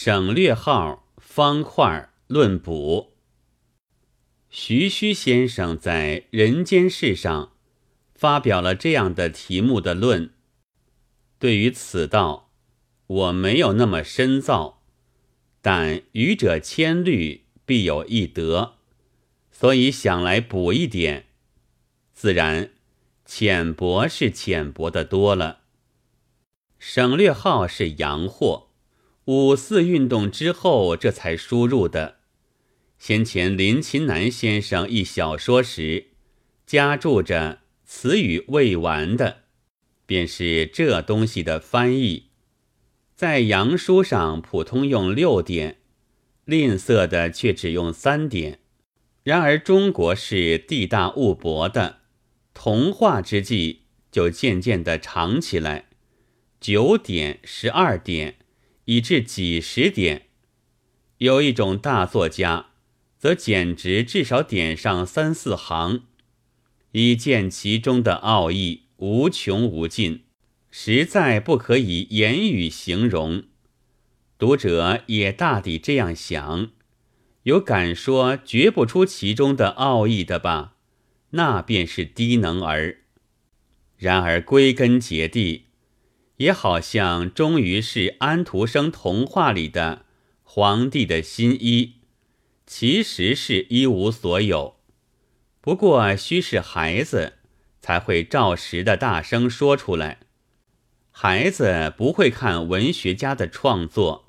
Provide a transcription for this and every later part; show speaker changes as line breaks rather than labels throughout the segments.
省略号方块论补。徐虚先生在《人间世》上发表了这样的题目的论。对于此道，我没有那么深造，但愚者千虑，必有一得，所以想来补一点，自然浅薄是浅薄的多了。省略号是洋货。五四运动之后，这才输入的。先前林琴南先生译小说时，加注着词语未完的，便是这东西的翻译。在洋书上普通用六点，吝啬的却只用三点。然而中国是地大物博的，同化之际就渐渐的长起来，九点、十二点。以至几十点，有一种大作家，则简直至少点上三四行，以见其中的奥义无穷无尽，实在不可以言语形容。读者也大抵这样想，有敢说觉不出其中的奥义的吧？那便是低能儿。然而归根结底。也好像终于是安徒生童话里的皇帝的新衣，其实是一无所有。不过须是孩子才会照实的大声说出来。孩子不会看文学家的创作，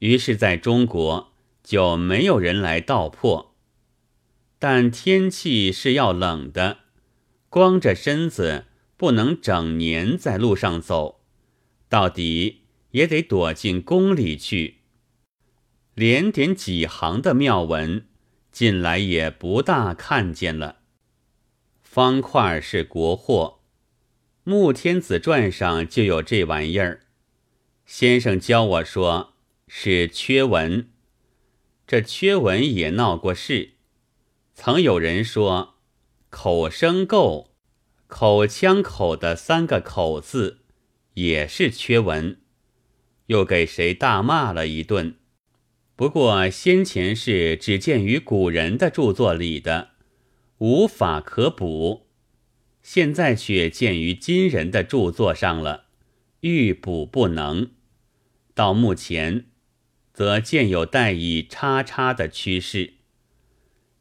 于是在中国就没有人来道破。但天气是要冷的，光着身子。不能整年在路上走，到底也得躲进宫里去。连点几行的妙文，近来也不大看见了。方块是国货，《穆天子传》上就有这玩意儿。先生教我说是缺文，这缺文也闹过事。曾有人说口生垢。口腔口的三个口字也是缺文，又给谁大骂了一顿。不过先前是只见于古人的著作里的，无法可补；现在却见于今人的著作上了，欲补不能。到目前，则见有带以叉叉的趋势。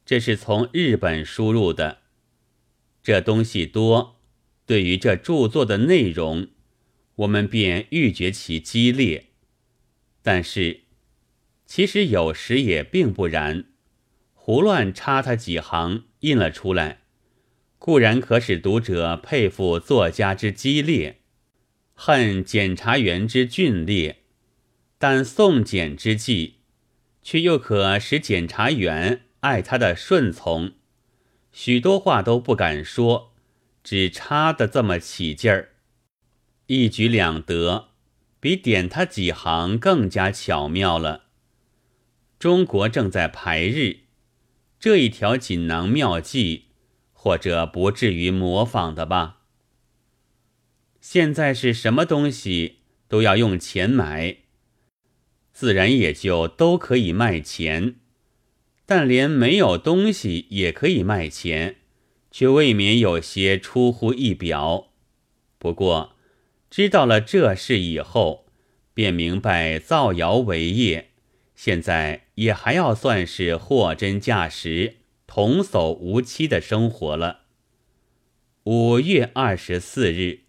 这是从日本输入的。这东西多，对于这著作的内容，我们便欲觉其激烈。但是，其实有时也并不然，胡乱插他几行印了出来，固然可使读者佩服作家之激烈，恨检察员之峻烈，但送检之际，却又可使检察员爱他的顺从。许多话都不敢说，只插的这么起劲儿，一举两得，比点他几行更加巧妙了。中国正在排日，这一条锦囊妙计，或者不至于模仿的吧？现在是什么东西都要用钱买，自然也就都可以卖钱。但连没有东西也可以卖钱，却未免有些出乎意表。不过知道了这事以后，便明白造谣为业，现在也还要算是货真价实、童叟无欺的生活了。五月二十四日。